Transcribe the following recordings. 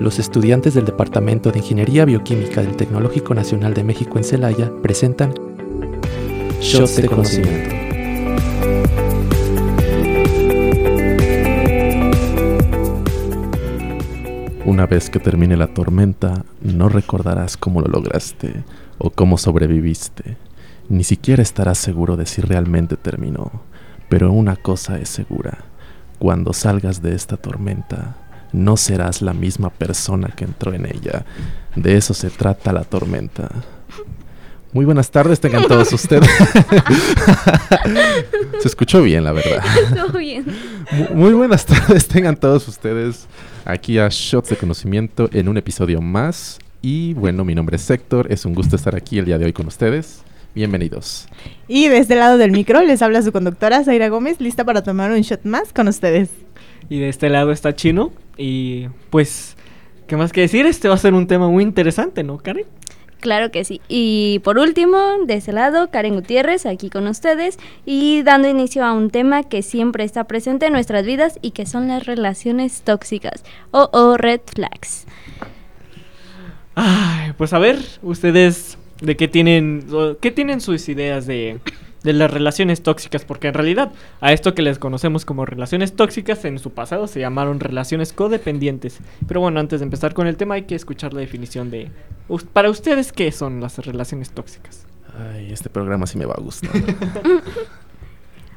los estudiantes del Departamento de Ingeniería Bioquímica del Tecnológico Nacional de México en Celaya presentan Shots de Conocimiento. Una vez que termine la tormenta, no recordarás cómo lo lograste o cómo sobreviviste. Ni siquiera estarás seguro de si realmente terminó. Pero una cosa es segura. Cuando salgas de esta tormenta, no serás la misma persona que entró en ella. De eso se trata la tormenta. Muy buenas tardes tengan todos ustedes. se escuchó bien, la verdad. Todo bien. Muy buenas tardes tengan todos ustedes aquí a Shots de Conocimiento en un episodio más. Y bueno, mi nombre es Héctor, es un gusto estar aquí el día de hoy con ustedes. Bienvenidos. Y de este lado del micro les habla su conductora Zaira Gómez, lista para tomar un shot más con ustedes. Y de este lado está Chino. Y pues, ¿qué más que decir? Este va a ser un tema muy interesante, ¿no, Karen? Claro que sí. Y por último, de ese lado, Karen Gutiérrez, aquí con ustedes, y dando inicio a un tema que siempre está presente en nuestras vidas y que son las relaciones tóxicas o, o red flags. Ay, pues a ver, ustedes de qué tienen, qué tienen sus ideas de, de las relaciones tóxicas, porque en realidad a esto que les conocemos como relaciones tóxicas en su pasado se llamaron relaciones codependientes. Pero bueno, antes de empezar con el tema hay que escuchar la definición de, para ustedes, ¿qué son las relaciones tóxicas? Ay, este programa sí me va a gustar.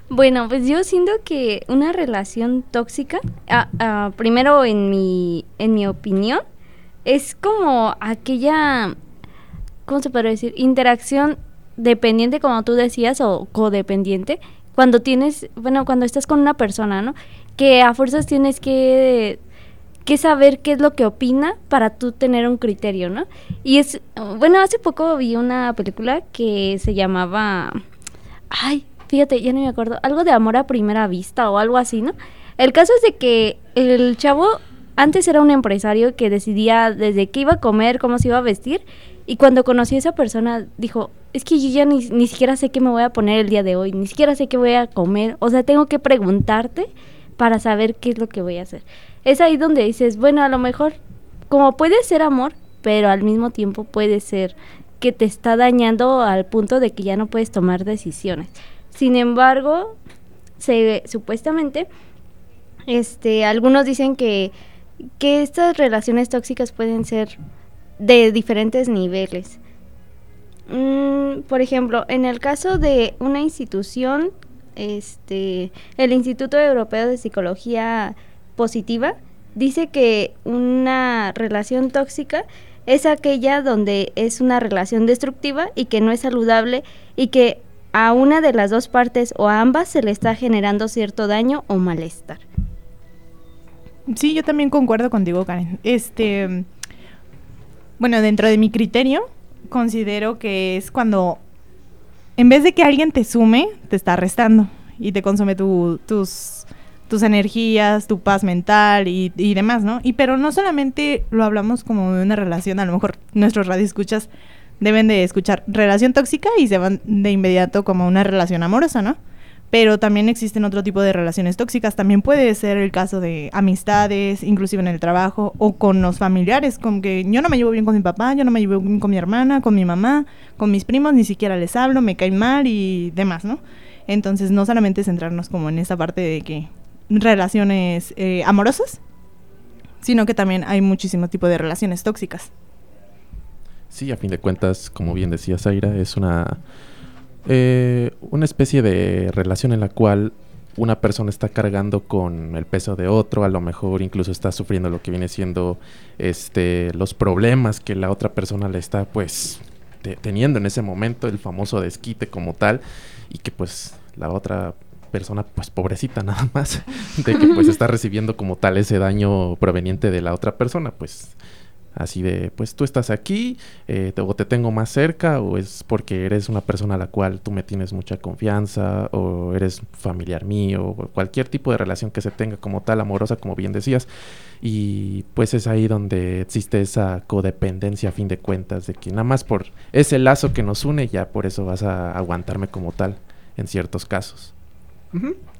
Bueno, pues yo siento que una relación tóxica, ah, ah, primero en mi, en mi opinión, es como aquella, ¿cómo se puede decir? Interacción dependiente, como tú decías, o codependiente, cuando tienes, bueno, cuando estás con una persona, ¿no? Que a fuerzas tienes que, que saber qué es lo que opina para tú tener un criterio, ¿no? Y es, bueno, hace poco vi una película que se llamaba, ay, fíjate, ya no me acuerdo, algo de amor a primera vista o algo así, ¿no? El caso es de que el chavo antes era un empresario que decidía desde qué iba a comer, cómo se iba a vestir, y cuando conocí a esa persona dijo, es que yo ya ni, ni siquiera sé qué me voy a poner el día de hoy, ni siquiera sé qué voy a comer, o sea, tengo que preguntarte para saber qué es lo que voy a hacer. Es ahí donde dices, bueno, a lo mejor, como puede ser amor, pero al mismo tiempo puede ser que te está dañando al punto de que ya no puedes tomar decisiones. Sin embargo, se, supuestamente, este, algunos dicen que, que estas relaciones tóxicas pueden ser de diferentes niveles. Mm, por ejemplo, en el caso de una institución, este, el Instituto Europeo de Psicología Positiva dice que una relación tóxica es aquella donde es una relación destructiva y que no es saludable y que a una de las dos partes o a ambas se le está generando cierto daño o malestar. Sí, yo también concuerdo contigo, Karen. Este, bueno, dentro de mi criterio, considero que es cuando, en vez de que alguien te sume, te está restando y te consume tu- tus, tus energías, tu paz mental y, demás, ¿no? Y pero no solamente lo hablamos como de una relación, a lo mejor nuestros radioescuchas deben de escuchar relación tóxica y se van de inmediato como una relación amorosa, ¿no? Pero también existen otro tipo de relaciones tóxicas. También puede ser el caso de amistades, inclusive en el trabajo o con los familiares, como que yo no me llevo bien con mi papá, yo no me llevo bien con mi hermana, con mi mamá, con mis primos, ni siquiera les hablo, me caen mal y demás, ¿no? Entonces no solamente centrarnos como en esa parte de que relaciones eh, amorosas, sino que también hay muchísimo tipo de relaciones tóxicas. Sí, a fin de cuentas, como bien decía Zaira, es una, eh, una especie de relación en la cual una persona está cargando con el peso de otro, a lo mejor incluso está sufriendo lo que viene siendo este, los problemas que la otra persona le está pues te- teniendo en ese momento, el famoso desquite como tal, y que pues la otra persona pues pobrecita nada más, de que pues está recibiendo como tal ese daño proveniente de la otra persona, pues Así de, pues tú estás aquí, eh, o te tengo más cerca, o es porque eres una persona a la cual tú me tienes mucha confianza, o eres familiar mío, o cualquier tipo de relación que se tenga como tal, amorosa, como bien decías. Y pues es ahí donde existe esa codependencia a fin de cuentas, de que nada más por ese lazo que nos une, ya por eso vas a aguantarme como tal en ciertos casos.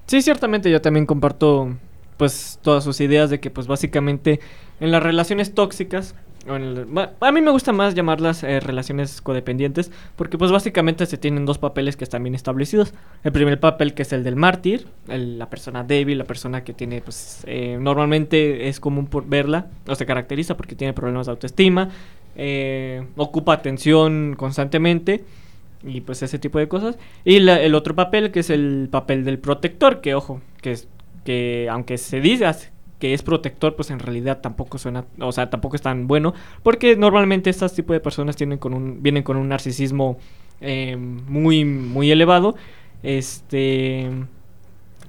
Sí, ciertamente yo también comparto pues todas sus ideas de que pues básicamente en las relaciones tóxicas a mí me gusta más llamarlas eh, relaciones codependientes porque pues básicamente se tienen dos papeles que están bien establecidos. El primer papel que es el del mártir, la persona débil, la persona que tiene pues eh, normalmente es común por verla o se caracteriza porque tiene problemas de autoestima, eh, ocupa atención constantemente y pues ese tipo de cosas. Y el otro papel que es el papel del protector, que ojo, que es que aunque se dice que es protector, pues en realidad tampoco suena, o sea, tampoco es tan bueno, porque normalmente estos tipos de personas tienen con un, vienen con un narcisismo eh, muy, muy elevado, este,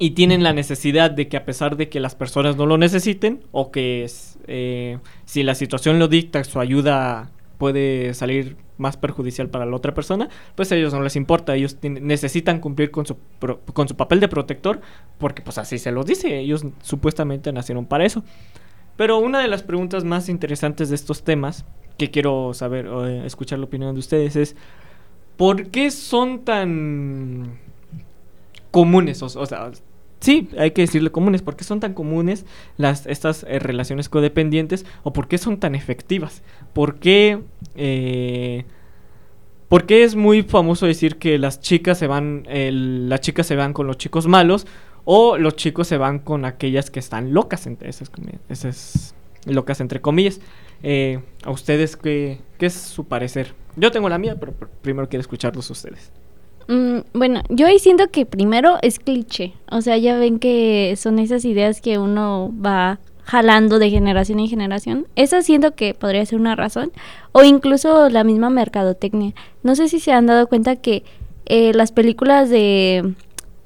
y tienen la necesidad de que a pesar de que las personas no lo necesiten, o que eh, si la situación lo dicta, su ayuda puede salir más perjudicial para la otra persona, pues a ellos no les importa, ellos necesitan cumplir con su, con su papel de protector, porque pues así se los dice, ellos supuestamente nacieron para eso. Pero una de las preguntas más interesantes de estos temas, que quiero saber eh, escuchar la opinión de ustedes, es ¿por qué son tan comunes? O sea, sí, hay que decirle comunes. ¿Por qué son tan comunes las, estas eh, relaciones codependientes o por qué son tan efectivas? ¿Por qué, eh, ¿Por qué es muy famoso decir que las chicas se van, las chicas se van con los chicos malos o los chicos se van con aquellas que están locas, entre esas, esas locas entre comillas? Eh, ¿A ustedes qué, qué es su parecer? Yo tengo la mía, pero primero quiero escucharlos ustedes. Mm, bueno, yo ahí siento que primero es cliché. O sea, ya ven que son esas ideas que uno va jalando de generación en generación. Esa siento que podría ser una razón. O incluso la misma mercadotecnia. No sé si se han dado cuenta que eh, las películas de...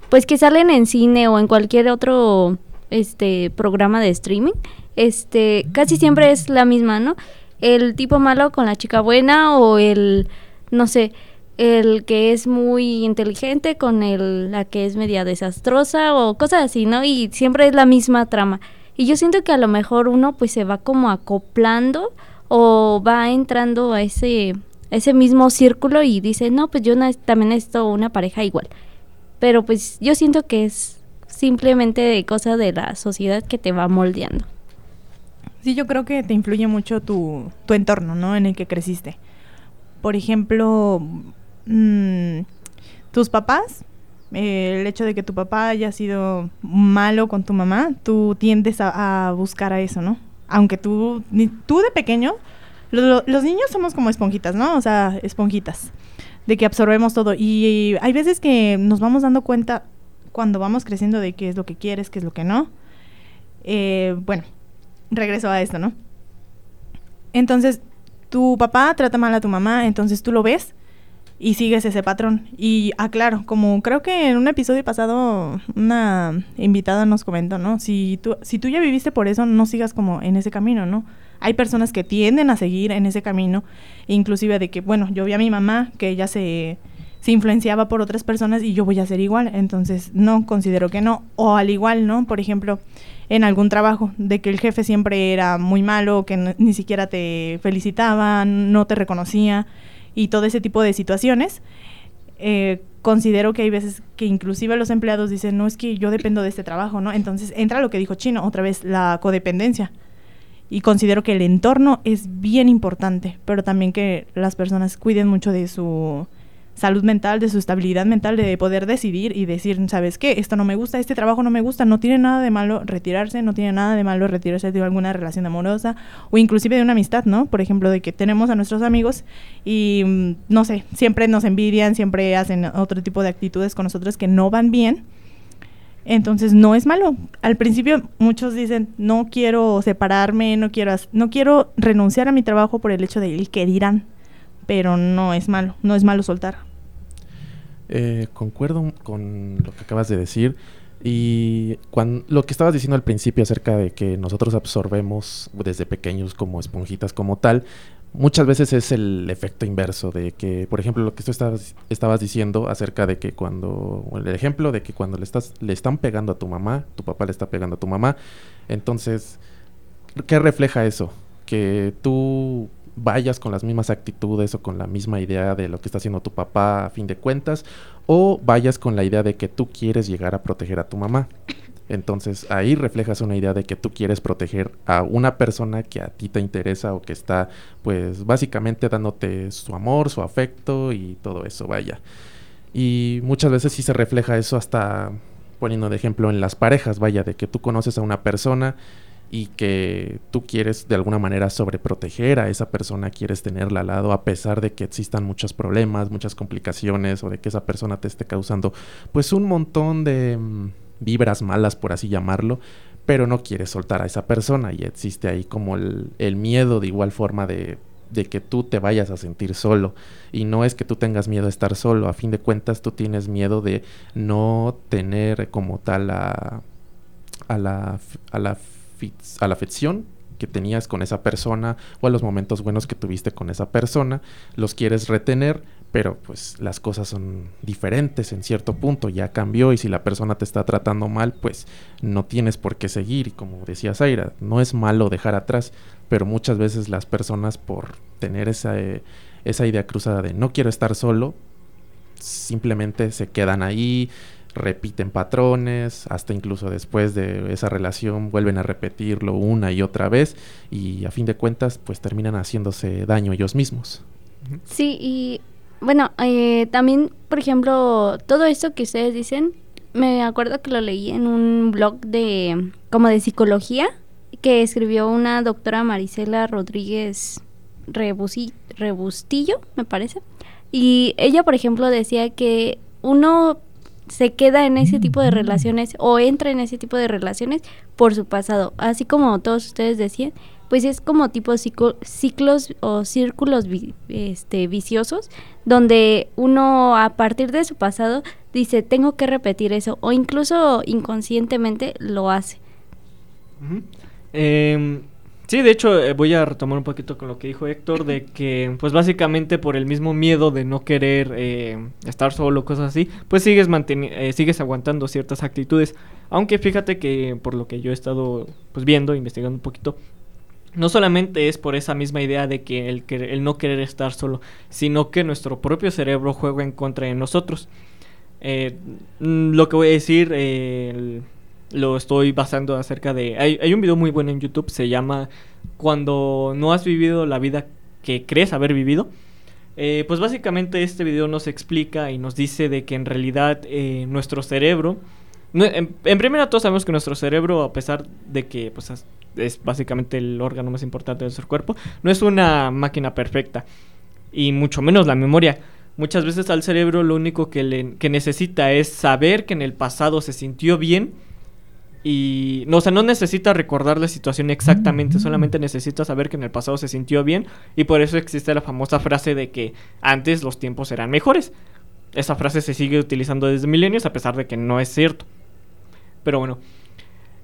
Pues que salen en cine o en cualquier otro este programa de streaming, este casi siempre es la misma, ¿no? El tipo malo con la chica buena o el no sé, el que es muy inteligente con el, la que es media desastrosa o cosas así, ¿no? Y siempre es la misma trama. Y yo siento que a lo mejor uno pues se va como acoplando o va entrando a ese, ese mismo círculo y dice, no, pues yo también necesito una pareja igual. Pero pues yo siento que es simplemente de cosa de la sociedad que te va moldeando. Sí, yo creo que te influye mucho tu, tu entorno, ¿no? En el que creciste. Por ejemplo, Mm, tus papás, eh, el hecho de que tu papá haya sido malo con tu mamá, tú tiendes a, buscar a eso, ¿no? Aunque tú, tú de pequeño, los niños somos como esponjitas, ¿no? O sea, esponjitas, de que absorbemos todo. Y, hay veces que nos vamos dando cuenta cuando vamos creciendo de qué es lo que quieres, qué es lo que no. Eh, bueno, regreso a esto, ¿no? Entonces, tu papá trata mal a tu mamá, entonces tú lo ves y sigues ese patrón. Y aclaro, como creo que en un episodio pasado una invitada nos comentó, ¿no? Si tú, si tú ya viviste por eso, no sigas como en ese camino, ¿no? Hay personas que tienden a seguir en ese camino, inclusive de que, bueno, yo vi a mi mamá que ella se, se influenciaba por otras personas y yo voy a ser igual, entonces no, considero que no. O al igual, ¿no? Por ejemplo, en algún trabajo, de que el jefe siempre era muy malo, que ni siquiera te felicitaba, no te reconocía y todo ese tipo de situaciones. Eh, considero que hay veces que inclusive los empleados dicen, no es que yo dependo de este trabajo, ¿no? Entonces entra lo que dijo Chino, otra vez la codependencia. Y considero que el entorno es bien importante, pero también que las personas cuiden mucho de su salud mental, de su estabilidad mental, de poder decidir y decir, ¿sabes qué? Esto no me gusta, este trabajo no me gusta, no tiene nada de malo retirarse, no tiene nada de malo retirarse de alguna relación amorosa o inclusive de una amistad, ¿no? Por ejemplo, de que tenemos a nuestros amigos y, mm, no sé, siempre nos envidian, siempre hacen otro tipo de actitudes con nosotros que no van bien. Entonces no es malo. Al principio muchos dicen, no quiero separarme, no quiero, no quiero renunciar a mi trabajo por el hecho de que dirán, pero no es malo, no es malo soltar. Eh, concuerdo con lo que acabas de decir. Y cuando, lo que estabas diciendo al principio acerca de que nosotros absorbemos desde pequeños como esponjitas como tal, muchas veces es el efecto inverso de que, por ejemplo, lo que tú estabas, estabas diciendo acerca de que cuando, el ejemplo de que cuando le, estás, le están pegando a tu mamá, tu papá le está pegando a tu mamá, entonces, ¿qué refleja eso? Que tú vayas con las mismas actitudes o con la misma idea de lo que está haciendo tu papá a fin de cuentas, o vayas con la idea de que tú quieres llegar a proteger a tu mamá. Entonces ahí reflejas una idea de que tú quieres proteger a una persona que a ti te interesa o que está pues básicamente dándote su amor, su afecto y todo eso, vaya. Y muchas veces sí se refleja eso hasta poniendo de ejemplo en las parejas, vaya, de que tú conoces a una persona y que tú quieres de alguna manera sobreproteger a esa persona, quieres tenerla al lado a pesar de que existan muchos problemas, muchas complicaciones o de que esa persona te esté causando pues un montón de mm, vibras malas por así llamarlo, pero no quieres soltar a esa persona y existe ahí como el, el miedo de igual forma de de que tú te vayas a sentir solo. Y no es que tú tengas miedo de estar solo, a fin de cuentas tú tienes miedo de no tener como tal a, a, la, a la a la afección que tenías con esa persona o a los momentos buenos que tuviste con esa persona, los quieres retener, pero pues las cosas son diferentes en cierto punto, ya cambió y si la persona te está tratando mal, pues no tienes por qué seguir. Y como decía Zaira, no es malo dejar atrás, pero muchas veces las personas por tener esa, eh, esa idea cruzada de no quiero estar solo, simplemente se quedan ahí, repiten patrones, hasta incluso después de esa relación vuelven a repetirlo una y otra vez y a fin de cuentas pues terminan haciéndose daño ellos mismos. Sí, y bueno, eh, también, por ejemplo, todo esto que ustedes dicen, me acuerdo que lo leí en un blog de como de psicología que escribió una doctora Marisela Rodríguez Rebustillo, me parece. Y ella, por ejemplo, decía que uno se queda en ese tipo de relaciones o entra en ese tipo de relaciones por su pasado. Así como todos ustedes decían, pues es como tipo ciclos o círculos este, viciosos donde uno a partir de su pasado dice tengo que repetir eso o incluso inconscientemente lo hace. Sí, de hecho eh, voy a retomar un poquito con lo que dijo Héctor de que pues básicamente por el mismo miedo de no querer eh, estar solo, cosas así, pues sigues eh, sigues aguantando ciertas actitudes. Aunque fíjate que por lo que yo he estado pues viendo, investigando un poquito, no solamente es por esa misma idea de que el, el no querer estar solo, sino que nuestro propio cerebro juega en contra de nosotros. Mm, lo que voy a decir, el lo estoy basando acerca de... Hay, hay un video muy bueno en YouTube, se llama Cuando no has vivido la vida que crees haber vivido. Eh, pues básicamente este video nos explica y nos dice de que en realidad eh, nuestro cerebro... en, en primera todos sabemos que nuestro cerebro, a pesar de que pues, es básicamente el órgano más importante de nuestro cuerpo, no es una máquina perfecta. Y mucho menos la memoria. Muchas veces al cerebro lo único que, le, que necesita es saber que en el pasado se sintió bien y, no, o sea, no necesita recordar la situación exactamente, solamente necesita saber que en el pasado se sintió bien y por eso existe la famosa frase de que antes los tiempos eran mejores. Esa frase se sigue utilizando desde milenios a pesar de que no es cierto. Pero bueno,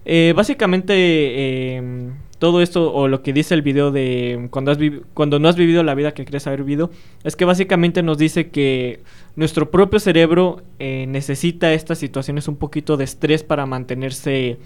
eh, básicamente em, todo esto o lo que dice el video de cuando, has cuando no has vivido la vida que crees haber vivido, es que básicamente nos dice que nuestro propio cerebro eh, necesita estas situaciones un poquito de estrés para mantenerse,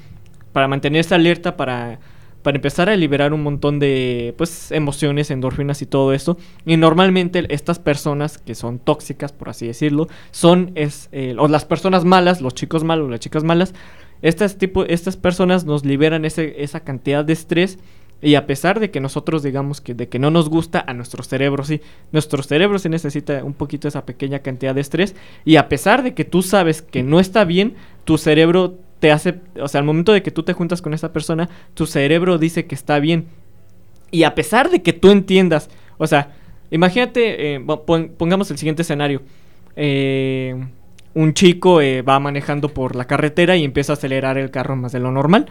para mantenerse alerta, para, para empezar a liberar un montón de pues, emociones, endorfinas y todo eso. Y normalmente estas personas que son tóxicas, por así decirlo, son es, eh, o las personas malas, los chicos malos, las chicas malas, estas, tipo, estas personas nos liberan ese, esa cantidad de estrés y a pesar de que nosotros digamos que de que no nos gusta, a nuestro cerebro sí. Nuestro cerebro sí necesita un poquito esa pequeña cantidad de estrés. Y a pesar de que tú sabes que no está bien, tu cerebro te hace, o sea, al momento de que tú te juntas con esa persona, tu cerebro dice que está bien. Y a pesar de que tú entiendas, o sea, imagínate, eh, pongamos el siguiente escenario. Eh, un chico eh, va manejando por la carretera y empieza a acelerar el carro más de lo normal.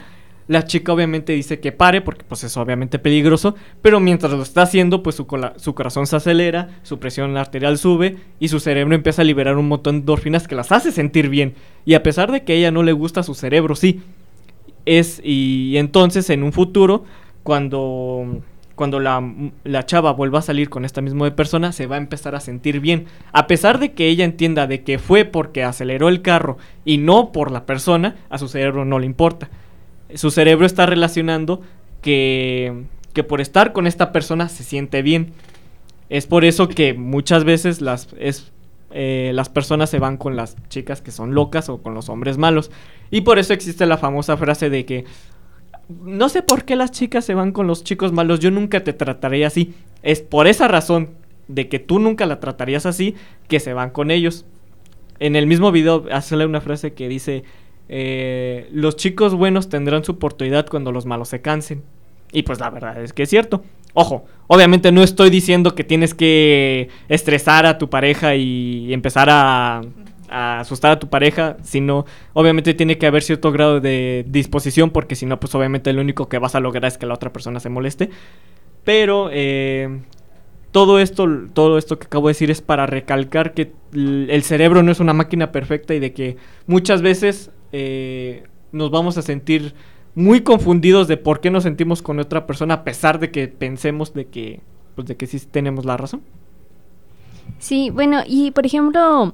La chica obviamente dice que pare porque pues es obviamente peligroso, pero mientras lo está haciendo pues su, su corazón se acelera, su presión arterial sube y su cerebro empieza a liberar un montón de endorfinas que las hace sentir bien. Y a pesar de que a ella no le gusta su cerebro, sí. Es y entonces en un futuro cuando cuando la, la, chava vuelva a salir con esta misma persona, se va a empezar a sentir bien. A pesar de que ella entienda de que fue porque aceleró el carro y no por la persona, a su cerebro no le importa. Su cerebro está relacionando que, que por estar con esta persona se siente bien. Es por eso que muchas veces las, es eh, las personas se van con las chicas que son locas o con los hombres malos. Y por eso existe la famosa frase de que no sé por qué las chicas se van con los chicos malos, yo nunca te trataría así. Es por esa razón de que tú nunca la tratarías así que se van con ellos. En el mismo video hace una frase que dice, eh, los chicos buenos tendrán su oportunidad cuando los malos se cansen. Y pues la verdad es que es cierto. Ojo, obviamente no estoy diciendo que tienes que estresar a tu pareja y empezar a, asustar a tu pareja, sino obviamente tiene que haber cierto grado de disposición porque si no, pues obviamente lo único que vas a lograr es que la otra persona se moleste. Pero eh, todo esto, todo esto que acabo de decir es para recalcar que el cerebro no es una máquina perfecta y de que muchas veces eh, nos vamos a sentir muy confundidos de por qué nos sentimos con otra persona a pesar de que pensemos de que pues de que sí tenemos la razón. Sí, bueno, y por ejemplo,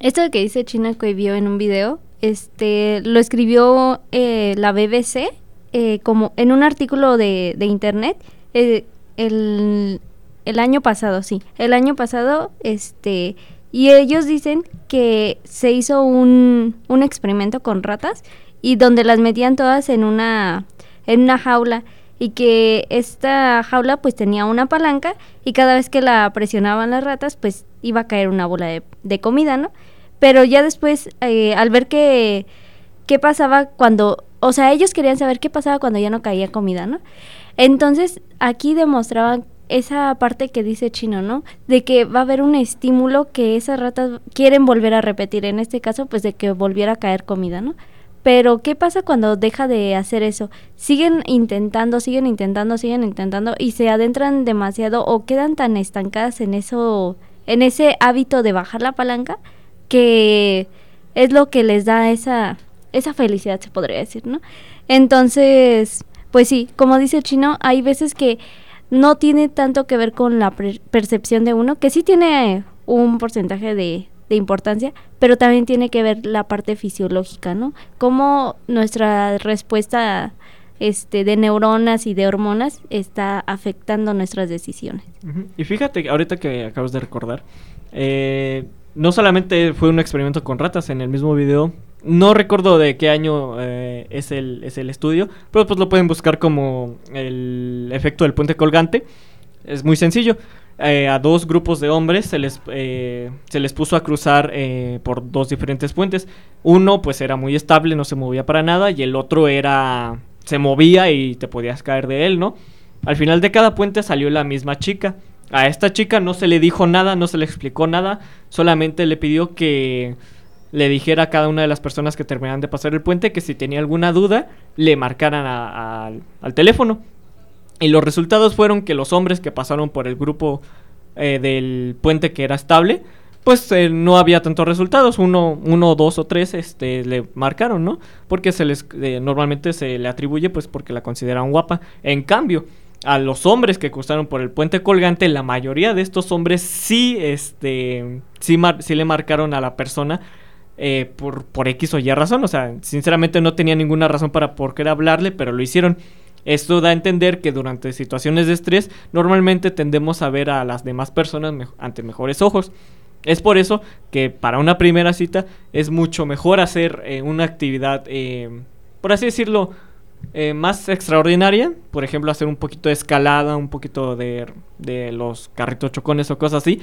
esto que dice China que vio en un video, este lo escribió eh, la BBC eh, como en un artículo de, de internet eh, el, el año pasado, sí, el año pasado, este y ellos dicen que se hizo un, un experimento con ratas y donde las metían todas en una en una jaula y que esta jaula pues tenía una palanca y cada vez que la presionaban las ratas pues iba a caer una bola de, de comida, ¿no? Pero ya después eh, al ver que qué pasaba cuando, o sea, ellos querían saber qué pasaba cuando ya no caía comida, ¿no? Entonces aquí demostraban esa parte que dice Chino, ¿no? De que va a haber un estímulo que esas ratas quieren volver a repetir, en este caso pues de que volviera a caer comida, ¿no? Pero ¿qué pasa cuando deja de hacer eso? Siguen intentando, siguen intentando, siguen intentando y se adentran demasiado o quedan tan estancadas en eso, en ese hábito de bajar la palanca que es lo que les da esa esa felicidad se podría decir, ¿no? Entonces, pues sí, como dice el chino, hay veces que no tiene tanto que ver con la percepción de uno, que sí tiene un porcentaje de, de importancia, pero también tiene que ver la parte fisiológica, ¿no? Cómo nuestra respuesta este, de neuronas y de hormonas está afectando nuestras decisiones. Y fíjate, ahorita que acabas de recordar, eh, no solamente fue un experimento con ratas en el mismo video, no recuerdo de qué año eh, es, el, es el estudio, pero pues lo pueden buscar como el efecto del puente colgante. Es muy sencillo. Eh, a dos grupos de hombres se les, eh, se les puso a cruzar eh, por dos diferentes puentes. Uno pues era muy estable, no se movía para nada, y el otro era... se movía y te podías caer de él, ¿no? Al final de cada puente salió la misma chica. A esta chica no se le dijo nada, no se le explicó nada, solamente le pidió que le dijera a cada una de las personas que terminaban de pasar el puente que si tenía alguna duda le marcaran al teléfono. Y los resultados fueron que los hombres que pasaron por el grupo eh, del puente que era estable, pues eh, no había tantos resultados. Uno, uno, dos o tres este, le marcaron, ¿no? Porque se les eh, normalmente se le atribuye pues porque la consideran guapa. En cambio, a los hombres que cruzaron por el puente colgante, la mayoría de estos hombres sí, este, sí, sí le marcaron a la persona por, por X o Y razón. O sea, sinceramente no tenía ninguna razón para por qué hablarle, pero lo hicieron. Esto da a entender que durante situaciones de estrés normalmente tendemos a ver a las demás personas ante mejores ojos. Es por eso que para una primera cita es mucho mejor hacer eh, una actividad, eh, por así decirlo, eh, más extraordinaria. Por ejemplo, hacer un poquito de escalada, un poquito de, de los carritos chocones o cosas así.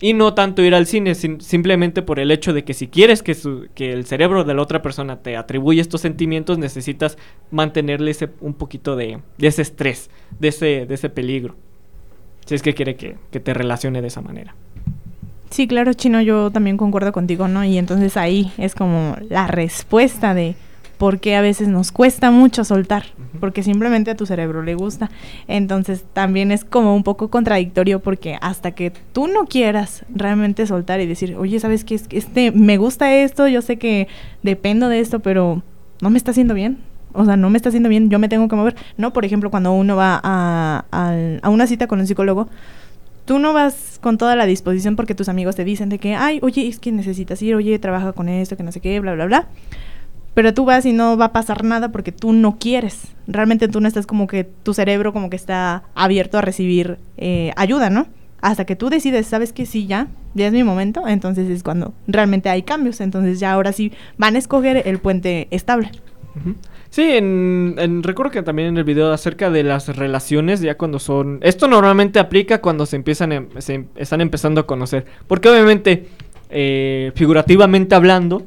Y no tanto ir al cine, simplemente por el hecho de que si quieres que, que el cerebro de la otra persona te atribuya estos sentimientos, necesitas mantenerle ese, un poquito de, ese estrés, de ese, de ese peligro. Si es que quiere que, que te relacione de esa manera. Sí, claro, Chino, yo también concuerdo contigo, ¿no? Y entonces ahí es como la respuesta de porque a veces nos cuesta mucho soltar, porque simplemente a tu cerebro le gusta. Entonces también es como un poco contradictorio porque hasta que tú no quieras realmente soltar y decir, oye, ¿sabes qué? Este, me gusta esto, yo sé que dependo de esto, pero no me está haciendo bien. O sea, no me está haciendo bien, yo me tengo que mover. No, por ejemplo, cuando uno va a, a una cita con un psicólogo, tú no vas con toda la disposición porque tus amigos te dicen de que, ay, oye, es que necesitas ir, oye, trabaja con esto, que no sé qué, bla, bla, bla pero tú vas y no va a pasar nada porque tú no quieres. Realmente tú no estás como que tu cerebro como que está abierto a recibir eh, ayuda, ¿no? hasta que tú decides, sabes que sí, ya, ya es mi momento, entonces es cuando realmente hay cambios, entonces ya ahora sí van a escoger el puente estable. Sí, en, en- recuerdo que también en el video acerca de las relaciones, ya cuando son... Esto normalmente aplica cuando se empiezan, em- se em- están empezando a conocer. Porque obviamente, eh, figurativamente hablando,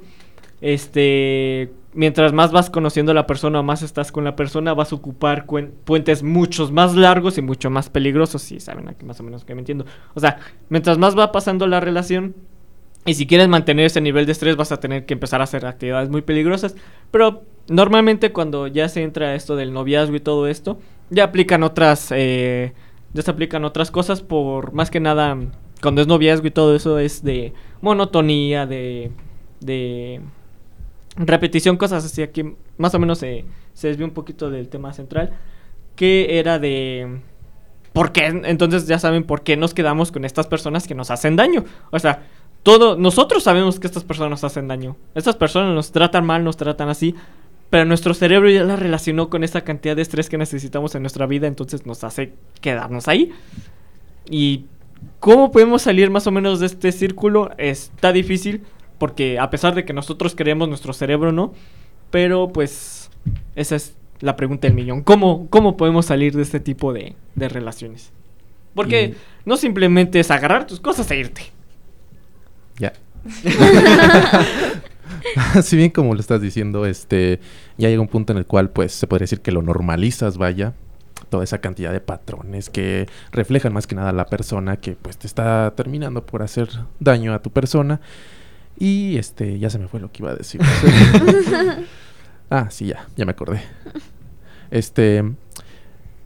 este... Mientras más vas conociendo a la persona más estás con la persona, vas a ocupar puentes muchos más largos y mucho más peligrosos. Si saben aquí más o menos que me entiendo. O sea, mientras más va pasando la relación, y si quieres mantener ese nivel de estrés, vas a tener que empezar a hacer actividades muy peligrosas. Pero normalmente cuando ya se entra esto del noviazgo y todo esto, ya aplican otras, eh, ya se aplican otras cosas por más que nada cuando es noviazgo y todo eso es de monotonía, de, de repetición, cosas así. Aquí más o menos se, se desvió un poquito del tema central, que era de... ¿Por qué? Entonces ya saben por qué nos quedamos con estas personas que nos hacen daño. O sea, todo, nosotros sabemos que estas personas nos hacen daño. Estas personas nos tratan mal, nos tratan así. Pero nuestro cerebro ya la relacionó con esa cantidad de estrés que necesitamos en nuestra vida, entonces nos hace quedarnos ahí. Y cómo podemos salir más o menos de este círculo está difícil, porque a pesar de que nosotros creemos, nuestro cerebro no. Pero pues esa es la pregunta del millón. ¿Cómo, cómo podemos salir de este tipo de, de relaciones? Porque Y- no simplemente es agarrar tus cosas e irte. Ya. si bien como lo estás diciendo, este, ya llega un punto en el cual, pues, se podría decir que lo normalizas, vaya, toda esa cantidad de patrones que reflejan más que nada a la persona que, pues, te está terminando por hacer daño a tu persona. Y, este, ya se me fue lo que iba a decir. ah, sí, ya, ya me acordé. Este,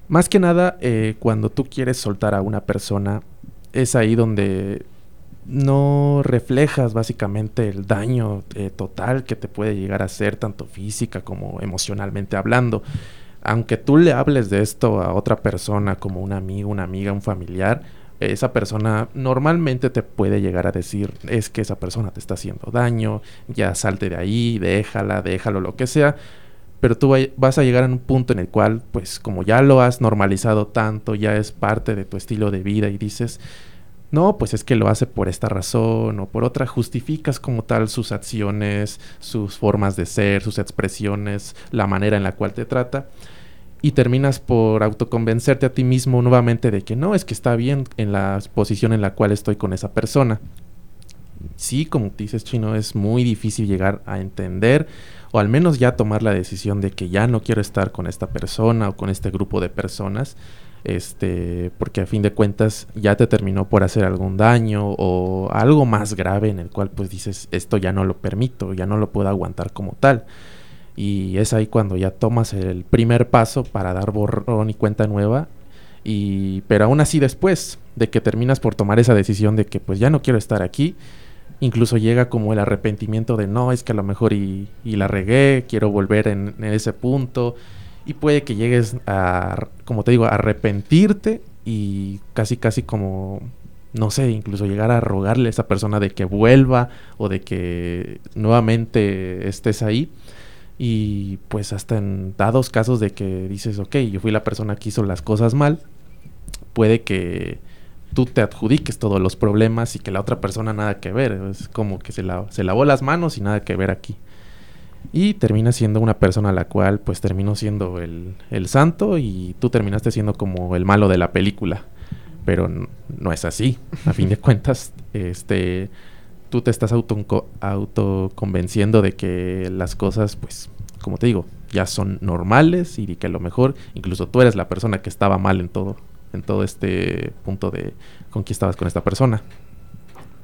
más que nada, eh, cuando tú quieres soltar a una persona, es ahí donde no reflejas básicamente el daño eh, total que te puede llegar a hacer, tanto física como emocionalmente hablando. Aunque tú le hables de esto a otra persona, como un amigo, una amiga, un familiar, esa persona normalmente te puede llegar a decir, es que esa persona te está haciendo daño, ya salte de ahí, déjala, déjalo, lo que sea. Pero tú vas a llegar a un punto en el cual, pues como ya lo has normalizado tanto, ya es parte de tu estilo de vida y dices, no, pues es que lo hace por esta razón o por otra, justificas como tal sus acciones, sus formas de ser, sus expresiones, la manera en la cual te trata y terminas por autoconvencerte a ti mismo nuevamente de que no, es que está bien en la posición en la cual estoy con esa persona. Sí, como dices, Chino, es muy difícil llegar a entender o al menos ya tomar la decisión de que ya no quiero estar con esta persona o con este grupo de personas este, porque a fin de cuentas ya te terminó por hacer algún daño o algo más grave en el cual pues dices esto ya no lo permito, ya no lo puedo aguantar como tal. Y es ahí cuando ya tomas el primer paso para dar borrón y cuenta nueva. Y, pero aún así después de que terminas por tomar esa decisión de que pues ya no quiero estar aquí, incluso llega como el arrepentimiento de no, es que a lo mejor y, la regué, quiero volver en, ese punto y puede que llegues a, como te digo, arrepentirte y casi, casi como, no sé, incluso llegar a rogarle a esa persona de que vuelva o de que nuevamente estés ahí. Y pues hasta en dados casos de que dices, ok, yo fui la persona que hizo las cosas mal, puede que tú te adjudiques todos los problemas y que la otra persona nada que ver. Es como que se, la, se lavó las manos y nada que ver aquí. Y termina siendo una persona a la cual pues terminó siendo el, el santo y tú terminaste siendo como el malo de la película. Pero no es así. A fin de cuentas, este tú te estás auto, autoconvenciendo de que las cosas, pues, como te digo, ya son normales y que a lo mejor incluso tú eres la persona que estaba mal en todo, en todo este punto de con quién estabas con esta persona.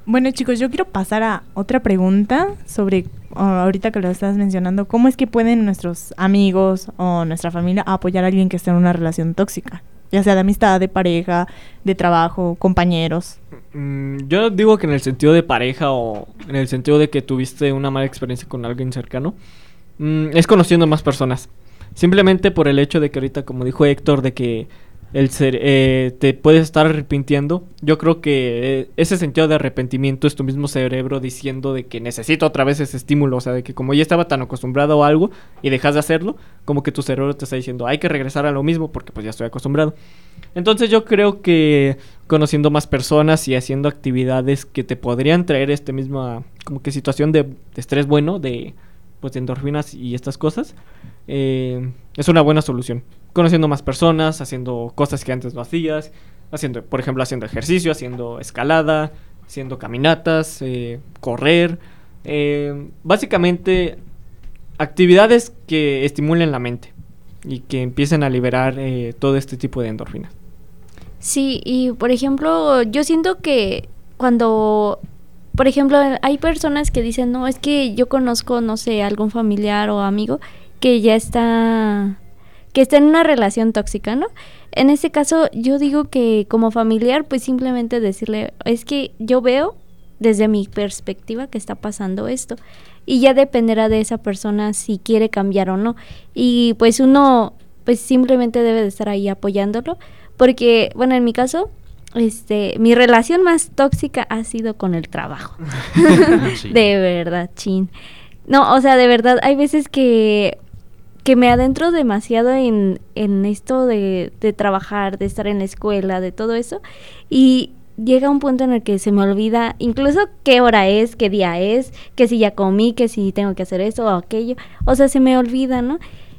Bueno, chicos, yo quiero pasar a otra pregunta sobre, ah, ahorita que lo estás mencionando, ¿cómo es que pueden nuestros amigos o nuestra familia apoyar a alguien que esté en una relación tóxica? Ya sea de amistad, de pareja, de trabajo, compañeros. Mm, yo digo que en el sentido de pareja o en el sentido de que tuviste una mala experiencia con alguien cercano, mm, es conociendo más personas. Simplemente por el hecho de que ahorita, como dijo Héctor, de que el ser, eh, te puedes estar arrepintiendo. Yo creo que eh, ese sentido de arrepentimiento es tu mismo cerebro diciendo de que necesito otra vez ese estímulo, o sea, de que como ya estaba tan acostumbrado a algo y dejas de hacerlo, como que tu cerebro te está diciendo, hay que regresar a lo mismo porque pues ya estoy acostumbrado. Entonces yo creo que conociendo más personas y haciendo actividades que te podrían traer este mismo, como que situación de, de estrés bueno, de pues de endorfinas y estas cosas, eh, es una buena solución. Conociendo más personas, haciendo cosas que antes no hacías, haciendo, por ejemplo, haciendo ejercicio, haciendo escalada, haciendo caminatas, eh, correr, eh, básicamente actividades que estimulen la mente y que empiecen a liberar todo este tipo de endorfinas. Sí, y por ejemplo, yo siento que cuando por ejemplo, hay personas que dicen, no, es que yo conozco, no sé, algún familiar o amigo que ya está, que está en una relación tóxica, ¿no? En este caso, yo digo que como familiar, pues simplemente decirle, es que yo veo desde mi perspectiva que está pasando esto. Y ya dependerá de esa persona si quiere cambiar o no. Y pues uno, pues simplemente debe de estar ahí apoyándolo. Porque, bueno, en mi caso, este, mi relación más tóxica ha sido con el trabajo. De verdad, chin. No, o sea, de verdad, hay veces que, que me adentro demasiado en, en esto de, de trabajar, de estar en la escuela, de todo eso. Y llega un punto en el que se me olvida incluso qué hora es, qué día es, que si ya comí, que si tengo que hacer eso o aquello. O sea, se me olvida, ¿no?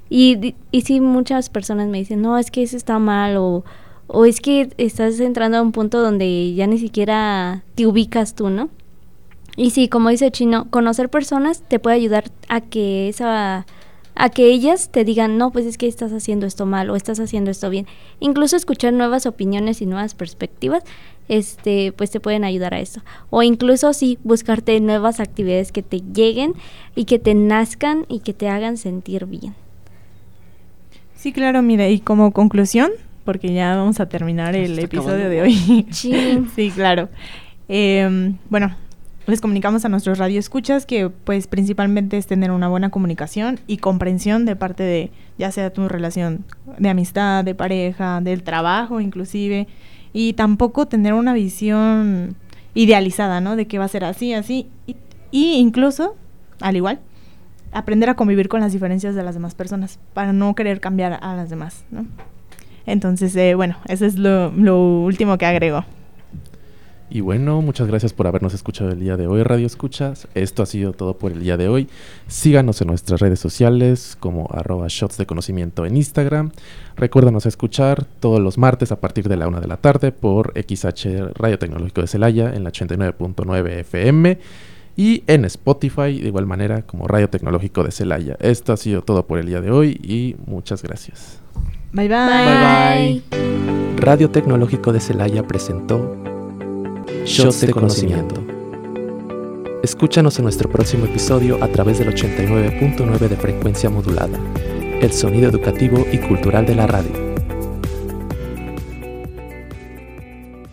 Y, y sí, muchas personas me dicen, no, es que eso está mal o o es que estás entrando a un punto donde ya ni siquiera te ubicas tú, ¿no? Y sí, como dice Chino, conocer personas te puede ayudar a que esa a que ellas te digan, "No, pues es que estás haciendo esto mal o estás haciendo esto bien." Incluso escuchar nuevas opiniones y nuevas perspectivas este pues te pueden ayudar a eso. O incluso sí buscarte nuevas actividades que te lleguen y que te nazcan y que te hagan sentir bien. Sí, claro, mira, y como conclusión, porque ya vamos a terminar el episodio de hoy. Sí. sí, claro. Em, bueno, les comunicamos a nuestros radioescuchas que pues principalmente es tener una buena comunicación y comprensión de parte de ya sea tu relación de amistad, de pareja, del trabajo inclusive, y tampoco tener una visión idealizada, ¿no? De que va a ser así, así, y, incluso, al igual, aprender a convivir con las diferencias de las demás personas para no querer cambiar a las demás, ¿no? Entonces, eh, bueno, eso es lo, último que agrego. Y bueno, muchas gracias por habernos escuchado el día de hoy, Radio Escuchas. Esto ha sido todo por el día de hoy. Síganos en nuestras redes sociales como arroba shots de conocimiento en Instagram. Recuérdanos escuchar todos los martes a partir de la una de la tarde por XH Radio Tecnológico de Celaya en la 89.9 FM y en Spotify de igual manera como Radio Tecnológico de Celaya. Esto ha sido todo por el día de hoy y muchas gracias. Bye bye. Radio Tecnológico de Celaya presentó Shots de Conocimiento. Escúchanos en nuestro próximo episodio a través del 89.9 de frecuencia modulada, el sonido educativo y cultural de la radio.